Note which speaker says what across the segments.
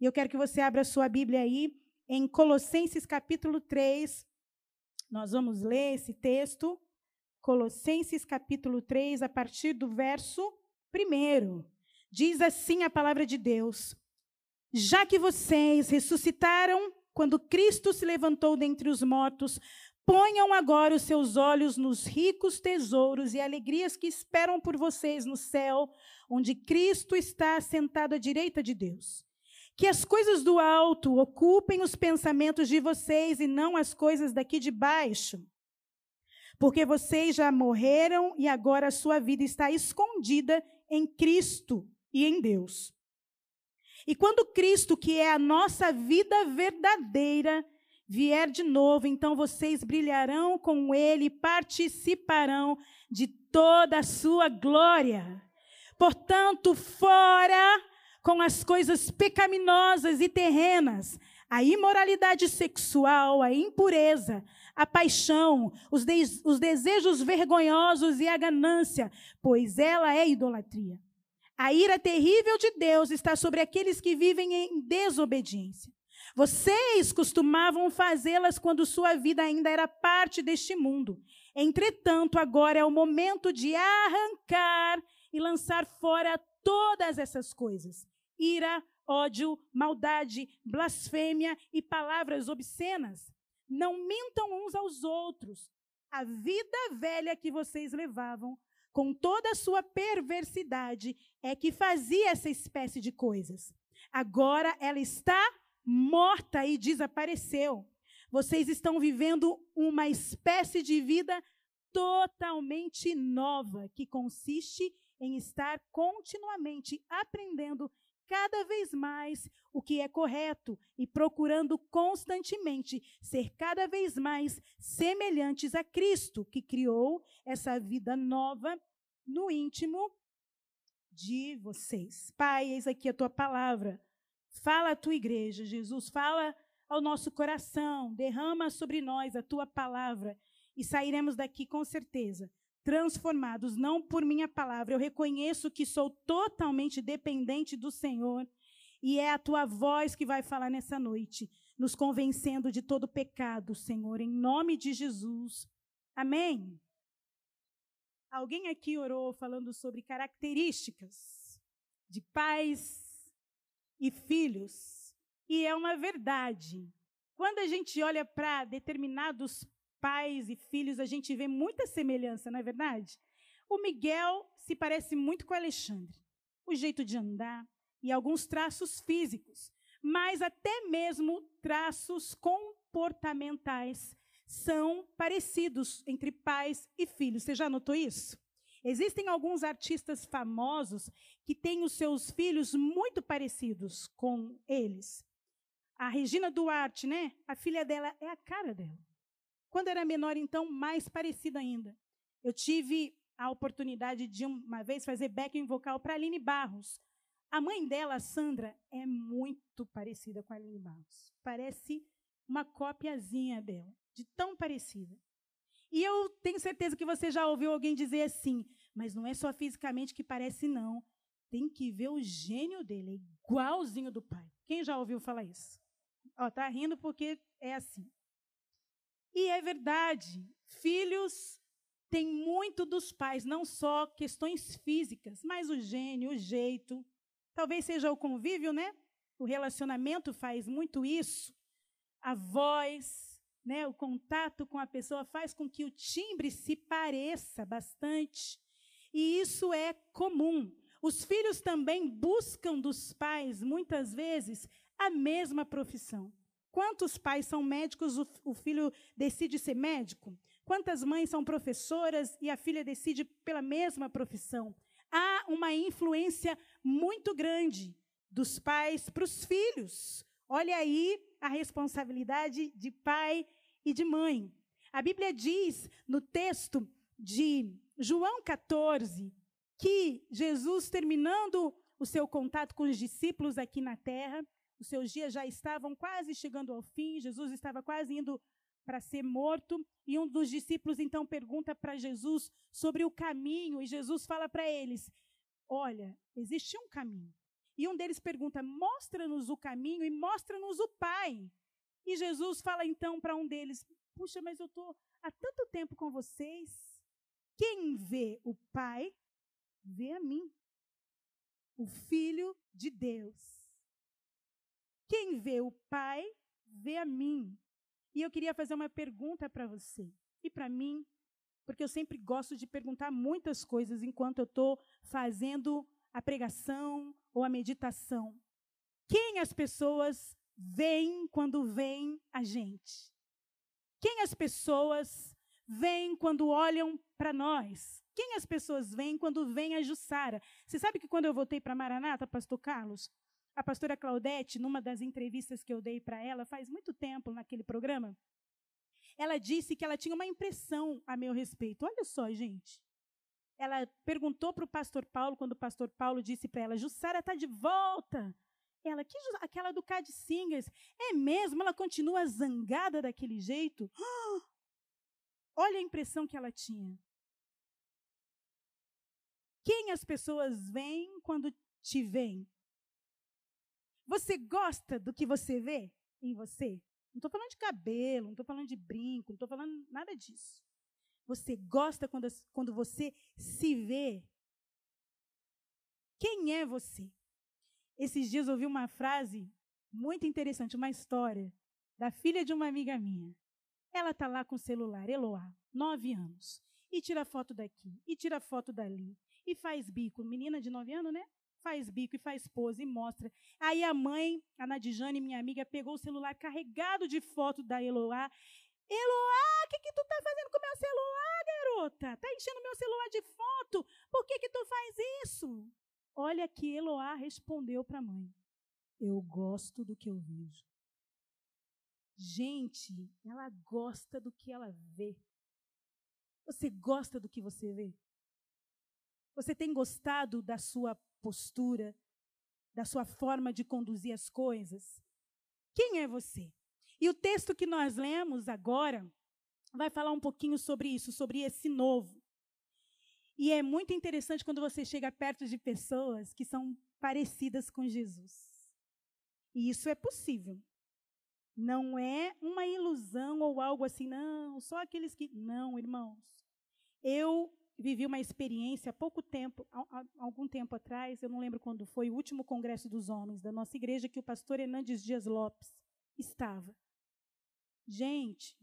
Speaker 1: E eu quero que você abra a sua Bíblia aí em Colossenses capítulo 3. Nós vamos ler esse texto. Colossenses capítulo 3, a partir do verso 1. Diz assim a palavra de Deus: Já que vocês ressuscitaram quando Cristo se levantou dentre os mortos, ponham agora os seus olhos nos ricos tesouros e alegrias que esperam por vocês no céu, onde Cristo está sentado à direita de Deus. Que as coisas do alto ocupem os pensamentos de vocês e não as coisas daqui de baixo. Porque vocês já morreram e agora a sua vida está escondida em Cristo e em Deus. E quando Cristo, que é a nossa vida verdadeira, vier de novo, então vocês brilharão com Ele e participarão de toda a sua glória. Portanto, fora com as coisas pecaminosas e terrenas, a imoralidade sexual, a impureza, a paixão, os, de os desejos vergonhosos e a ganância, pois ela é idolatria. A ira terrível de Deus está sobre aqueles que vivem em desobediência. Vocês costumavam fazê-las quando sua vida ainda era parte deste mundo. Entretanto, agora é o momento de arrancar e lançar fora todas essas coisas: ira, ódio, maldade, blasfêmia e palavras obscenas. Não mintam uns aos outros. A vida velha que vocês levavam com toda a sua perversidade, é que fazia essa espécie de coisas. Agora ela está morta e desapareceu. Vocês estão vivendo uma espécie de vida totalmente nova, que consiste em estar continuamente aprendendo cada vez mais o que é correto e procurando constantemente ser cada vez mais semelhantes a Cristo, que criou essa vida nova no íntimo de vocês. Pai, eis aqui a tua palavra. Fala a tua igreja, Jesus, fala ao nosso coração, derrama sobre nós a tua palavra e sairemos daqui com certeza transformados, não por minha palavra. Eu reconheço que sou totalmente dependente do Senhor e é a tua voz que vai falar nessa noite, nos convencendo de todo pecado, Senhor, em nome de Jesus. Amém. Alguém aqui orou falando sobre características de pais e filhos, e é uma verdade. Quando a gente olha para determinados pais e filhos, a gente vê muita semelhança, não é verdade? O Miguel se parece muito com o Alexandre. O jeito de andar e alguns traços físicos, mas até mesmo traços comportamentais são parecidos entre pais e filhos. Você já notou isso? Existem alguns artistas famosos que têm os seus filhos muito parecidos com eles. A Regina Duarte, né? A filha dela é a cara dela. Quando era menor, então, mais parecida ainda. Eu tive a oportunidade de uma vez fazer backing vocal para Aline Barros. A mãe dela, a Sandra, é muito parecida com a Aline Barros. Parece uma copiazinha dela, de tão parecida. E eu tenho certeza que você já ouviu alguém dizer assim, mas não é só fisicamente que parece, não. Tem que ver o gênio dele, é igualzinho do pai. Quem já ouviu falar isso? Ó, tá rindo porque é assim. E é verdade, filhos têm muito dos pais, não só questões físicas, mas o gênio, o jeito. Talvez seja o convívio, né? O relacionamento faz muito isso. A voz, né? o contato com a pessoa faz com que o timbre se pareça bastante. E isso é comum. Os filhos também buscam dos pais, muitas vezes, a mesma profissão. Quantos pais são médicos, o, filho decide ser médico? Quantas mães são professoras e a filha decide pela mesma profissão? Há uma influência muito grande dos pais para os filhos. Olha aí a responsabilidade de pai e de mãe. A Bíblia diz no texto de João 14 que Jesus, terminando o seu contato com os discípulos aqui na terra, os seus dias já estavam quase chegando ao fim, Jesus estava quase indo para ser morto, e um dos discípulos então pergunta para Jesus sobre o caminho, e Jesus fala para eles: Olha, existe um caminho. E um deles pergunta: Mostra-nos o caminho e mostra-nos o Pai. E Jesus fala então para um deles: Puxa, mas eu estou há tanto tempo com vocês. Quem vê o Pai, vê a mim, o Filho de Deus. Quem vê o Pai, vê a mim. E eu queria fazer uma pergunta para você e para mim, porque eu sempre gosto de perguntar muitas coisas enquanto eu estou fazendo a pregação ou a meditação. Quem as pessoas veem quando veem a gente? Quem as pessoas veem quando olham para nós? Quem as pessoas veem quando veem a Jussara? Você sabe que quando eu voltei para Maranata, pastor Carlos, a pastora Claudete, numa das entrevistas que eu dei para ela faz muito tempo naquele programa, ela disse que ela tinha uma impressão a meu respeito. Olha só, gente. Ela perguntou para o pastor Paulo, quando o pastor Paulo disse para ela: Jussara está de volta. Ela, que, aquela do Cad Singers, é mesmo? Ela continua zangada daquele jeito? olha a impressão que ela tinha. Quem as pessoas veem quando te veem? Você gosta do que você vê em você? Não estou falando de cabelo, não estou falando de brinco, não estou falando nada disso. Você gosta quando, quando você se vê? Quem é você? Esses dias eu ouvi uma frase muito interessante, uma história da filha de uma amiga minha. Ela está lá com o celular, Eloá, nove anos, e tira foto daqui, e tira foto dali, e faz bico. Menina de nove anos, né? Faz bico e faz pose e mostra. Aí a mãe, a Nadijane, minha amiga, pegou o celular carregado de foto da Eloá. Eloá, o que, que tu tá fazendo com o meu celular, garota? Tá enchendo meu celular de foto? Por que, que tu faz isso? Olha que Eloá respondeu para a mãe: Eu gosto do que eu vejo. Gente, ela gosta do que ela vê. Você gosta do que você vê? Você tem gostado da sua postura, da sua forma de conduzir as coisas? Quem é você? E o texto que nós lemos agora vai falar um pouquinho sobre isso, sobre esse novo. E é muito interessante quando você chega perto de pessoas que são parecidas com Jesus. E isso é possível. Não é uma ilusão ou algo assim, não, só aqueles que. Não, irmãos. Eu vivi uma experiência há pouco tempo, há, algum tempo atrás, eu não lembro quando foi, o último congresso dos homens da nossa igreja, que o pastor Hernandes Dias Lopes estava. Gente,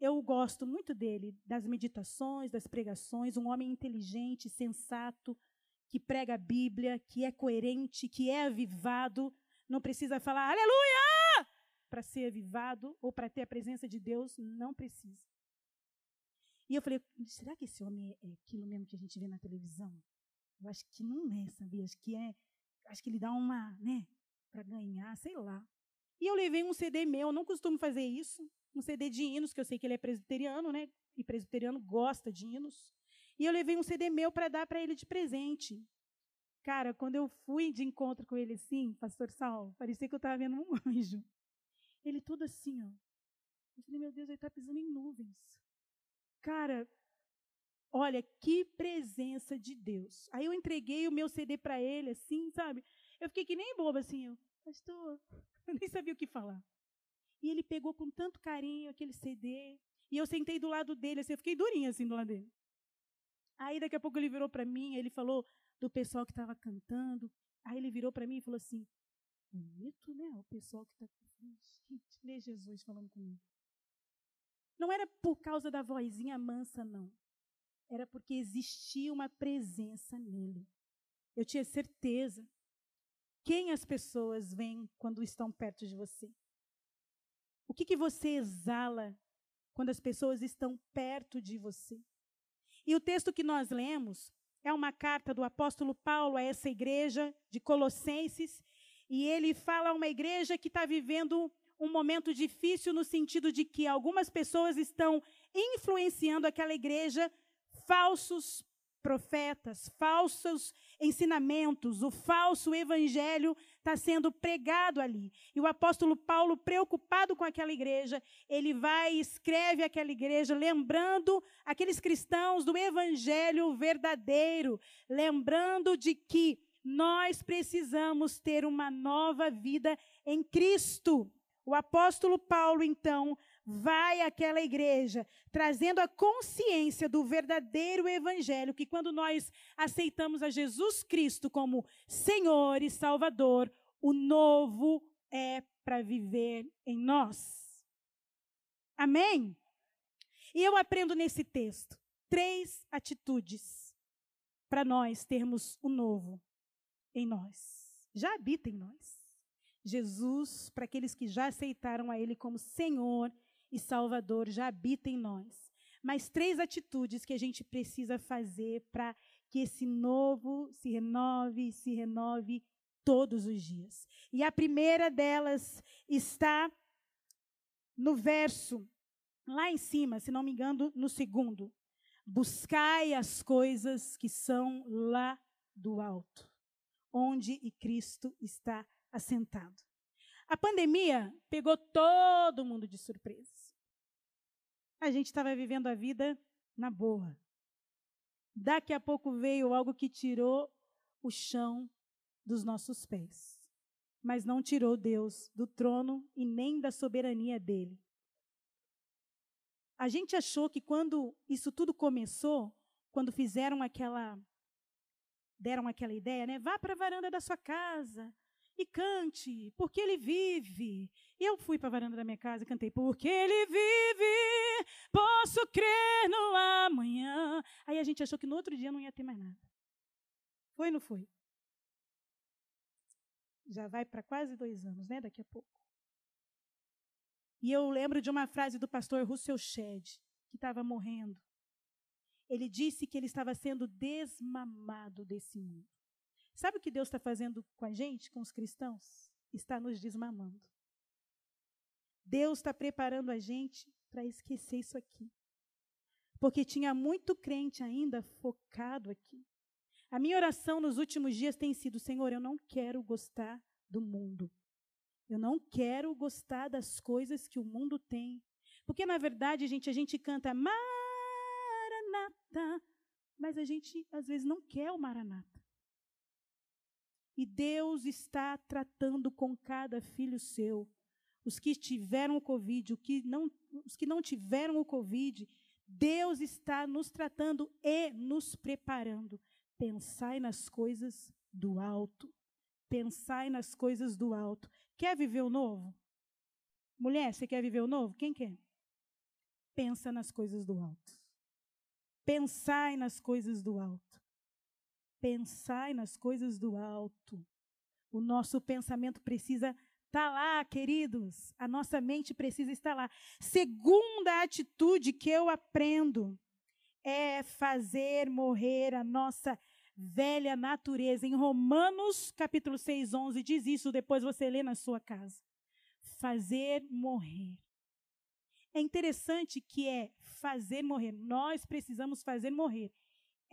Speaker 1: eu gosto muito dele, das meditações, das pregações, um homem inteligente, sensato, que prega a Bíblia, que é coerente, que é avivado, não precisa falar aleluia para ser avivado ou para ter a presença de Deus, não precisa. E eu falei, será que esse homem é aquilo mesmo que a gente vê na televisão? Eu acho que não é, sabia? Acho que é, acho que ele dá uma, né, para ganhar, sei lá. E eu levei um CD meu, eu não costumo fazer isso, um CD de hinos, que eu sei que ele é presbiteriano, né? E presbiteriano gosta de hinos. E eu levei um CD meu para dar para ele de presente. Cara, quando eu fui de encontro com ele assim, pastor Sal, parecia que eu estava vendo um anjo. Ele tudo assim, ó. Eu falei, meu Deus, ele está pisando em nuvens. Cara, olha, que presença de Deus. Aí eu entreguei o meu CD para ele, assim, sabe? Eu fiquei que nem boba, assim, eu, pastor, eu nem sabia o que falar. E ele pegou com tanto carinho aquele CD, e eu sentei do lado dele, assim, eu fiquei durinha, assim, do lado dele. Aí daqui a pouco ele virou para mim, ele falou do pessoal que estava cantando. Aí ele virou para mim e falou assim: bonito, né? O pessoal que está. Gente, lê Jesus falando comigo. Não era por causa da vozinha mansa, não. Era porque existia uma presença nele. Eu tinha certeza. Quem as pessoas veem quando estão perto de você? O que, que você exala quando as pessoas estão perto de você? E o texto que nós lemos é uma carta do apóstolo Paulo a essa igreja de Colossenses. E ele fala a uma igreja que está vivendo um momento difícil no sentido de que algumas pessoas estão influenciando aquela igreja, falsos profetas, falsos ensinamentos, o falso evangelho está sendo pregado ali. E o apóstolo Paulo, preocupado com aquela igreja, ele vai e escreve aquela igreja, lembrando aqueles cristãos do evangelho verdadeiro, lembrando de que Nós precisamos ter uma nova vida em Cristo. O apóstolo Paulo, então, vai àquela igreja, trazendo a consciência do verdadeiro evangelho, que quando nós aceitamos a Jesus Cristo como Senhor e Salvador, o novo é para viver em nós. Amém? E eu aprendo nesse texto três atitudes para nós termos o novo em nós. Já habita em nós. Jesus, para aqueles que já aceitaram a Ele como Senhor e Salvador, já habita em nós. Mas três atitudes que a gente precisa fazer para que esse novo se renove, se renove todos os dias. E a primeira delas está no verso lá em cima, se não me engano, no segundo. Buscai as coisas que são lá do alto, onde Cristo está assentado. A pandemia pegou todo mundo de surpresa. A gente estava vivendo a vida na boa. Daqui a pouco veio algo que tirou o chão dos nossos pés, mas não tirou Deus do trono e nem da soberania dele. A gente achou que quando isso tudo começou, quando fizeram aquela deram aquela ideia, né? Vá para a varanda da sua casa e cante, porque ele vive. E eu fui para a varanda da minha casa e cantei, porque ele vive, posso crer no amanhã. Aí a gente achou que no outro dia não ia ter mais nada. Foi ou não foi? Já vai para quase dois anos, né? Daqui a pouco. E eu lembro de uma frase do pastor Russell Shedd, que estava morrendo. Ele disse que ele estava sendo desmamado desse mundo. Sabe o que Deus está fazendo com a gente, com os cristãos? Está nos desmamando. Deus está preparando a gente para esquecer isso aqui. Porque tinha muito crente ainda focado aqui. A minha oração nos últimos dias tem sido: Senhor, eu não quero gostar do mundo. Eu não quero gostar das coisas que o mundo tem. Porque, na verdade, gente, a gente canta Maranata, mas a gente, às vezes, não quer o Maranata. E Deus está tratando com cada filho seu. Os que tiveram o Covid, que não, os que não tiveram o Covid, Deus está nos tratando e nos preparando. Pensai nas coisas do alto. Pensai nas coisas do alto. Quer viver o novo? Mulher, você quer viver o novo? Quem quer? Pensa nas coisas do alto. Pensai nas coisas do alto. Pensai nas coisas do alto. O nosso pensamento precisa estar tá lá, queridos. A nossa mente precisa estar lá. Segunda atitude que eu aprendo é fazer morrer a nossa velha natureza. Em Romanos, capítulo 6, 11, diz isso, depois você lê na sua casa. Fazer morrer. É interessante que é fazer morrer. Nós precisamos fazer morrer.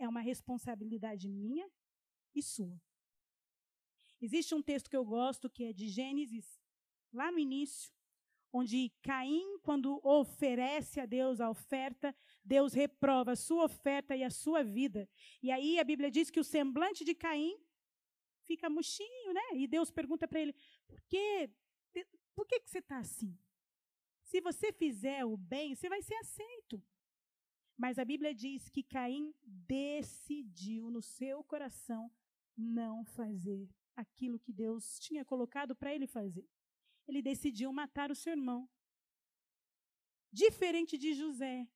Speaker 1: É uma responsabilidade minha e sua. Existe um texto que eu gosto que é de Gênesis, lá no início, onde Caim, quando oferece a Deus a oferta, Deus reprova a sua oferta e a sua vida. E aí a Bíblia diz que o semblante de Caim fica murchinho, né? E Deus pergunta para ele: por que, por que, que você está assim? Se você fizer o bem, você vai ser aceito. Mas a Bíblia diz que Caim decidiu no seu coração não fazer aquilo que Deus tinha colocado para ele fazer ele decidiu matar o seu irmão. Diferente de José,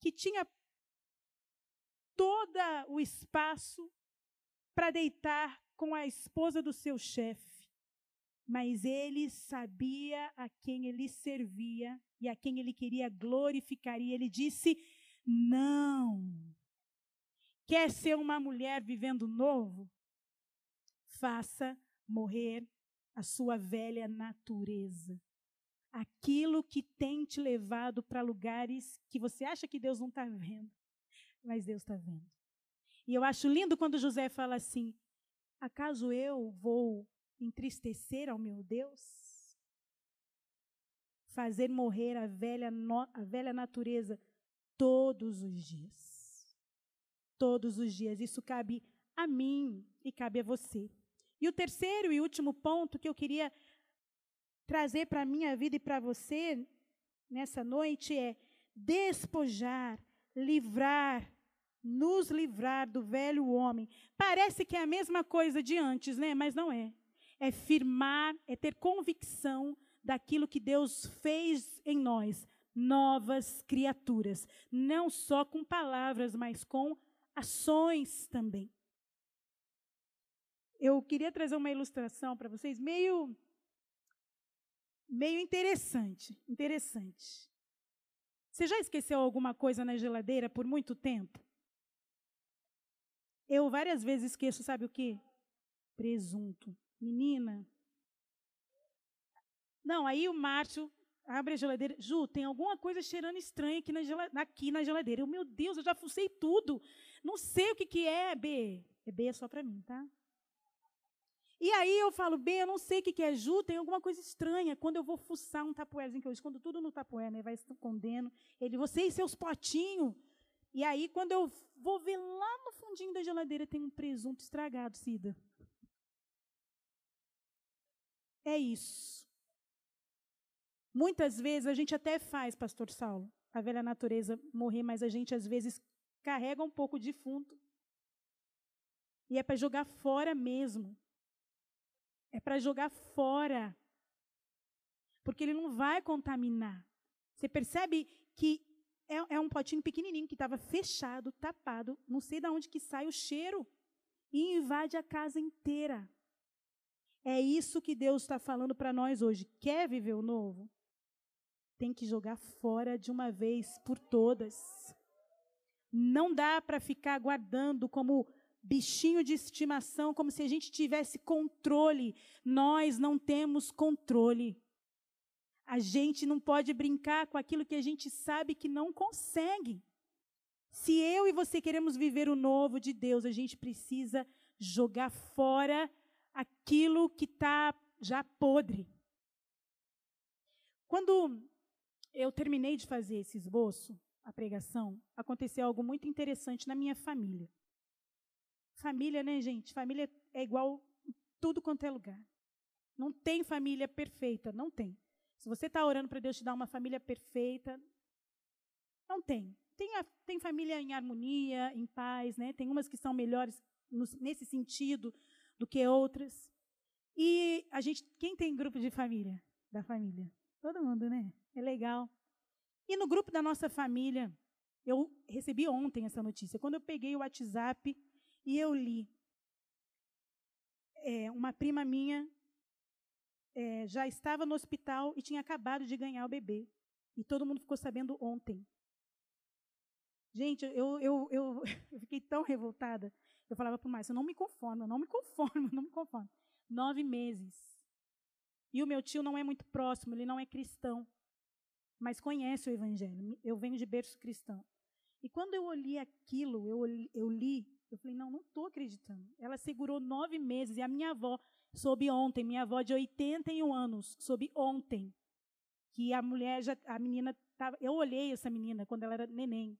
Speaker 1: que tinha todo o espaço para deitar com a esposa do seu chefe, mas ele sabia a quem ele servia e a quem ele queria glorificar, e ele disse: Não. Quer ser uma mulher vivendo novo? Faça morrer a sua velha natureza. Aquilo que tem te levado para lugares que você acha que Deus não está vendo, mas Deus está vendo. E eu acho lindo quando José fala assim: acaso eu vou entristecer ao meu Deus? Fazer morrer a velha, no, a velha natureza todos os dias. Todos os dias. Isso cabe a mim e cabe a você. E o terceiro e último ponto que eu queria trazer para a minha vida e para você nessa noite é despojar, livrar, nos livrar do velho homem. Parece que é a mesma coisa de antes, né? Mas não é. É firmar, é ter convicção daquilo que Deus fez em nós, novas criaturas, não só com palavras, mas com ações também. Eu queria trazer uma ilustração para vocês meio meio interessante, interessante. Você já esqueceu alguma coisa na geladeira por muito tempo? Eu várias vezes esqueço, sabe o quê? Presunto. Menina. Não, aí o Márcio abre a geladeira. Ju, tem alguma coisa cheirando estranha aqui na, aqui na geladeira. Eu, meu Deus, eu já fucei tudo. Não sei o que, que é, B. É B é só para mim, tá? E aí eu falo, B, eu não sei o que, que é Ju, tem alguma coisa estranha. Quando eu vou fuçar um tapoérzinho que eu escondo tudo no tapoé, né? Vai escondendo. Ele, você e seus potinhos. E aí, quando eu vou ver lá no fundinho da geladeira, tem um presunto estragado, Cida. É isso. Muitas vezes a gente até faz, pastor Saulo, a velha natureza morrer, mas a gente às vezes carrega um pouco de defunto. E é para jogar fora mesmo. É para jogar fora. Porque ele não vai contaminar. Você percebe que é, é um potinho pequenininho que estava fechado, tapado, não sei de onde que sai o cheiro e invade a casa inteira. É isso que Deus está falando para nós hoje. Quer viver o novo? Tem que jogar fora de uma vez por todas. Não dá para ficar guardando como bichinho de estimação, como se a gente tivesse controle. Nós não temos controle. A gente não pode brincar com aquilo que a gente sabe que não consegue. Se eu e você queremos viver o novo de Deus, a gente precisa jogar fora aquilo que está já podre. Quando eu terminei de fazer esse esboço, a pregação, aconteceu algo muito interessante na minha família. Família, né, gente? Família é igual em tudo quanto é lugar. Não tem família perfeita, não tem. Se você está orando para Deus te dar uma família perfeita, não tem. Tem, a, tem família em harmonia, em paz, né? Tem umas que são melhores no, nesse sentido do que outras. E a gente, quem tem grupo de família? Da família? Todo mundo, né? É legal. E no grupo da nossa família, eu recebi ontem essa notícia. Quando eu peguei o WhatsApp e eu li, é, uma prima minha é, já estava no hospital e tinha acabado de ganhar o bebê. E todo mundo ficou sabendo ontem. Gente, eu, eu, eu, eu fiquei tão revoltada. Eu falava para o Márcio, eu não me conformo, não me conformo, não me conformo. Nove meses. E o meu tio não é muito próximo, ele não é cristão, mas conhece o Evangelho. Eu venho de berço cristão. E quando eu olhei aquilo, eu, eu li, eu falei, não, não estou acreditando. Ela segurou nove meses e a minha avó soube ontem, minha avó de 81 anos, soube ontem, que a mulher já, a menina tava, eu olhei essa menina quando ela era neném.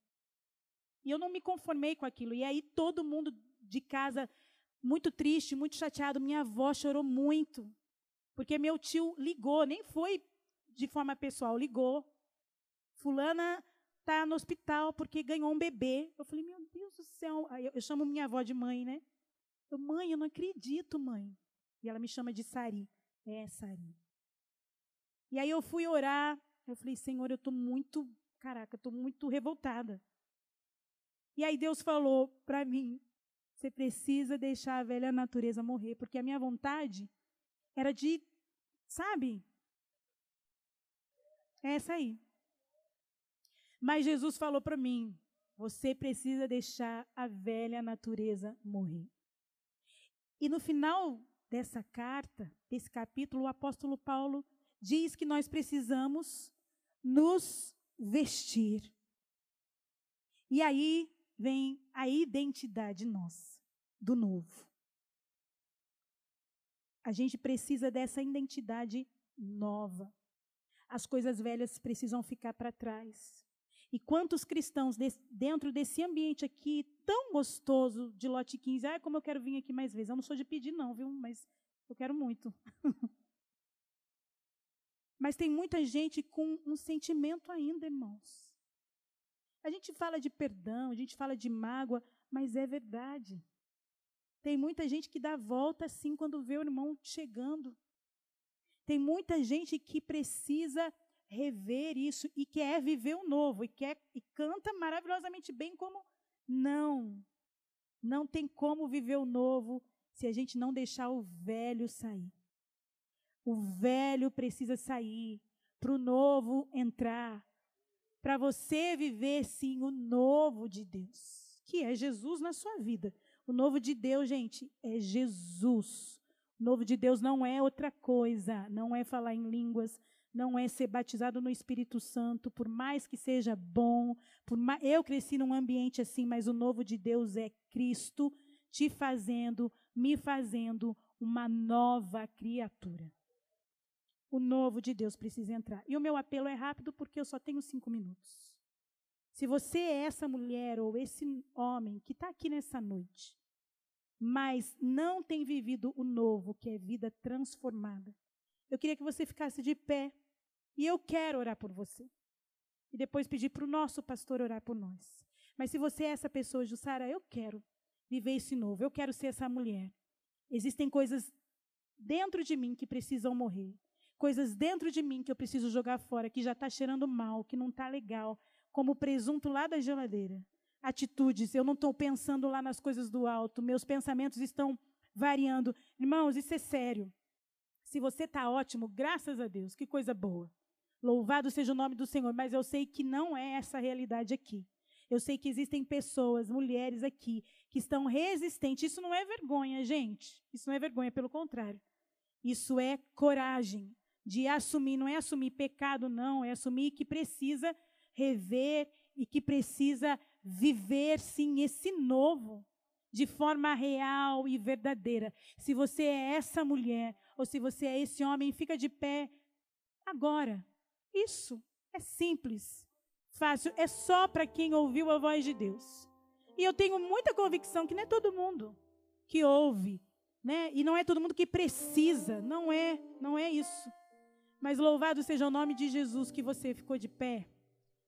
Speaker 1: E eu não me conformei com aquilo. E aí todo mundo de casa muito triste, muito chateado, minha avó chorou muito. Porque meu tio ligou, nem foi de forma pessoal, ligou. Fulana está no hospital porque ganhou um bebê. Eu falei, meu Deus do céu. Eu, eu chamo minha avó de mãe, né? Eu, mãe, eu não acredito, mãe. E ela me chama de Sari. É, Sari. E aí eu fui orar. Eu falei, Senhor, eu estou muito, caraca, estou muito revoltada. E aí Deus falou para mim: você precisa deixar a velha natureza morrer, porque a minha vontade era de, sabe? É essa aí. Mas Jesus falou para mim: você precisa deixar a velha natureza morrer. E no final dessa carta, desse capítulo, o apóstolo Paulo diz que nós precisamos nos vestir. E aí vem a identidade nossa, do novo. A gente precisa dessa identidade nova. As coisas velhas precisam ficar para trás. E quantos cristãos dentro desse ambiente aqui tão gostoso de lote 15, ah, como eu quero vir aqui mais vezes. Eu não sou de pedir não, viu? Mas eu quero muito. Mas tem muita gente com um sentimento ainda, irmãos. A gente fala de perdão, a gente fala de mágoa, mas é verdade. Tem muita gente que dá volta assim quando vê o irmão chegando. Tem muita gente que precisa rever isso e quer viver o novo e quer e canta maravilhosamente bem como não. Não tem como viver o novo se a gente não deixar o velho sair. O velho precisa sair para o novo entrar. Para você viver, sim, o novo de Deus, que é Jesus na sua vida. O novo de Deus, gente, é Jesus. O novo de Deus não é outra coisa, não é falar em línguas, não é ser batizado no Espírito Santo, por mais que seja bom. Mais, eu cresci num ambiente assim, mas o novo de Deus é Cristo te fazendo, me fazendo uma nova criatura. O novo de Deus precisa entrar. E o meu apelo é rápido porque eu só tenho cinco minutos. Se você é essa mulher ou esse homem que está aqui nessa noite, mas não tem vivido o novo, que é vida transformada, eu queria que você ficasse de pé e eu quero orar por você. E depois pedir para o nosso pastor orar por nós. Mas se você é essa pessoa, Jussara, eu quero viver esse novo, eu quero ser essa mulher. Existem coisas dentro de mim que precisam morrer. Coisas dentro de mim que eu preciso jogar fora, que já está cheirando mal, que não está legal, como o presunto lá da geladeira. Atitudes, eu não estou pensando lá nas coisas do alto, meus pensamentos estão variando. Irmãos, isso é sério. Se você está ótimo, graças a Deus, que coisa boa. Louvado seja o nome do Senhor, mas eu sei que não é essa a realidade aqui. Eu sei que existem pessoas, mulheres aqui, que estão resistentes. Isso não é vergonha, gente. Isso não é vergonha, pelo contrário. Isso é coragem de assumir. Não é assumir pecado, não. É assumir que precisa rever e que precisa viver, sim, esse novo de forma real e verdadeira. Se você é essa mulher ou se você é esse homem, fica de pé agora. Isso é simples, fácil, é só para quem ouviu a voz de Deus. E eu tenho muita convicção que não é todo mundo que ouve, né? E não é todo mundo que precisa, não é, não é isso. Mas louvado seja o nome de Jesus que você ficou de pé.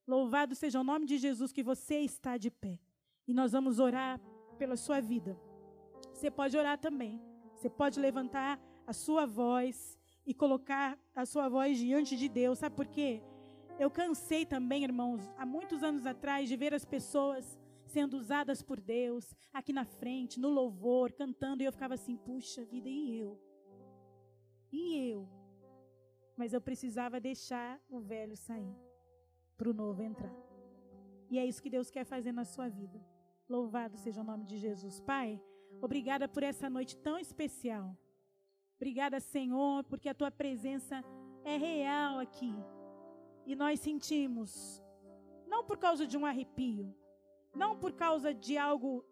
Speaker 1: Louvado seja o nome de Jesus que você está de pé. E nós vamos orar pela sua vida. Você pode orar também. Você pode levantar a sua voz e colocar a sua voz diante de Deus. Sabe por quê? Eu cansei também, irmãos, há muitos anos atrás, de ver as pessoas sendo usadas por Deus aqui na frente, no louvor, cantando, e eu ficava assim: puxa vida, e eu? E eu? Mas eu precisava deixar o velho sair para o novo entrar. E é isso que Deus quer fazer na sua vida. Louvado seja o nome de Jesus. Pai, obrigada por essa noite tão especial. Obrigada, Senhor, porque a tua presença é real aqui. E nós sentimos, não por causa de um arrepio, não por causa de algo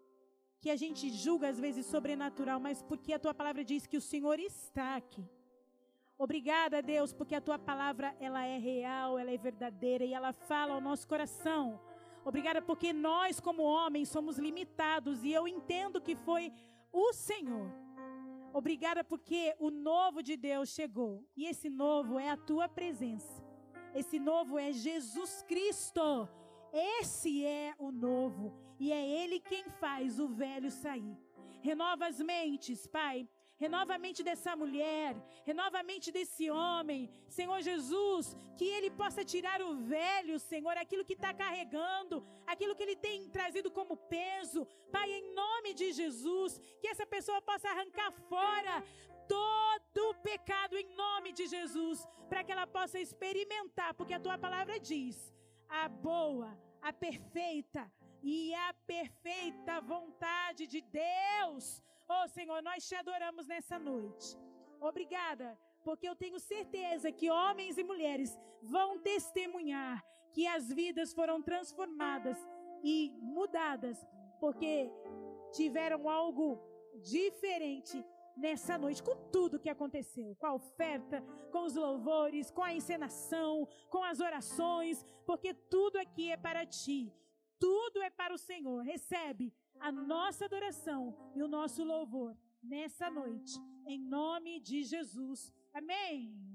Speaker 1: que a gente julga às vezes sobrenatural, mas porque a tua palavra diz que o Senhor está aqui. Obrigada, Deus, porque a tua palavra ela é real, ela é verdadeira e ela fala ao nosso coração. Obrigada porque nós como homens somos limitados e eu entendo que foi o Senhor Obrigada porque o novo de Deus chegou. E esse novo é a tua presença. Esse novo é Jesus Cristo. Esse é o novo. E é Ele quem faz o velho sair. Renova as mentes, Pai renova a mente dessa mulher, renova a mente desse homem, Senhor Jesus, que ele possa tirar o velho, Senhor, aquilo que está carregando, aquilo que ele tem trazido como peso, Pai, em nome de Jesus, que essa pessoa possa arrancar fora todo o pecado em nome de Jesus, para que ela possa experimentar, porque a tua palavra diz: a boa, a perfeita e a perfeita vontade de Deus Oh, Senhor, nós te adoramos nessa noite. Obrigada, porque eu tenho certeza que homens e mulheres vão testemunhar que as vidas foram transformadas e mudadas, porque tiveram algo diferente nessa noite, com tudo que aconteceu, com a oferta, com os louvores, com a encenação, com as orações, porque tudo aqui é para ti, tudo é para o Senhor. Recebe a nossa adoração e o nosso louvor nessa noite, em nome de Jesus. Amém.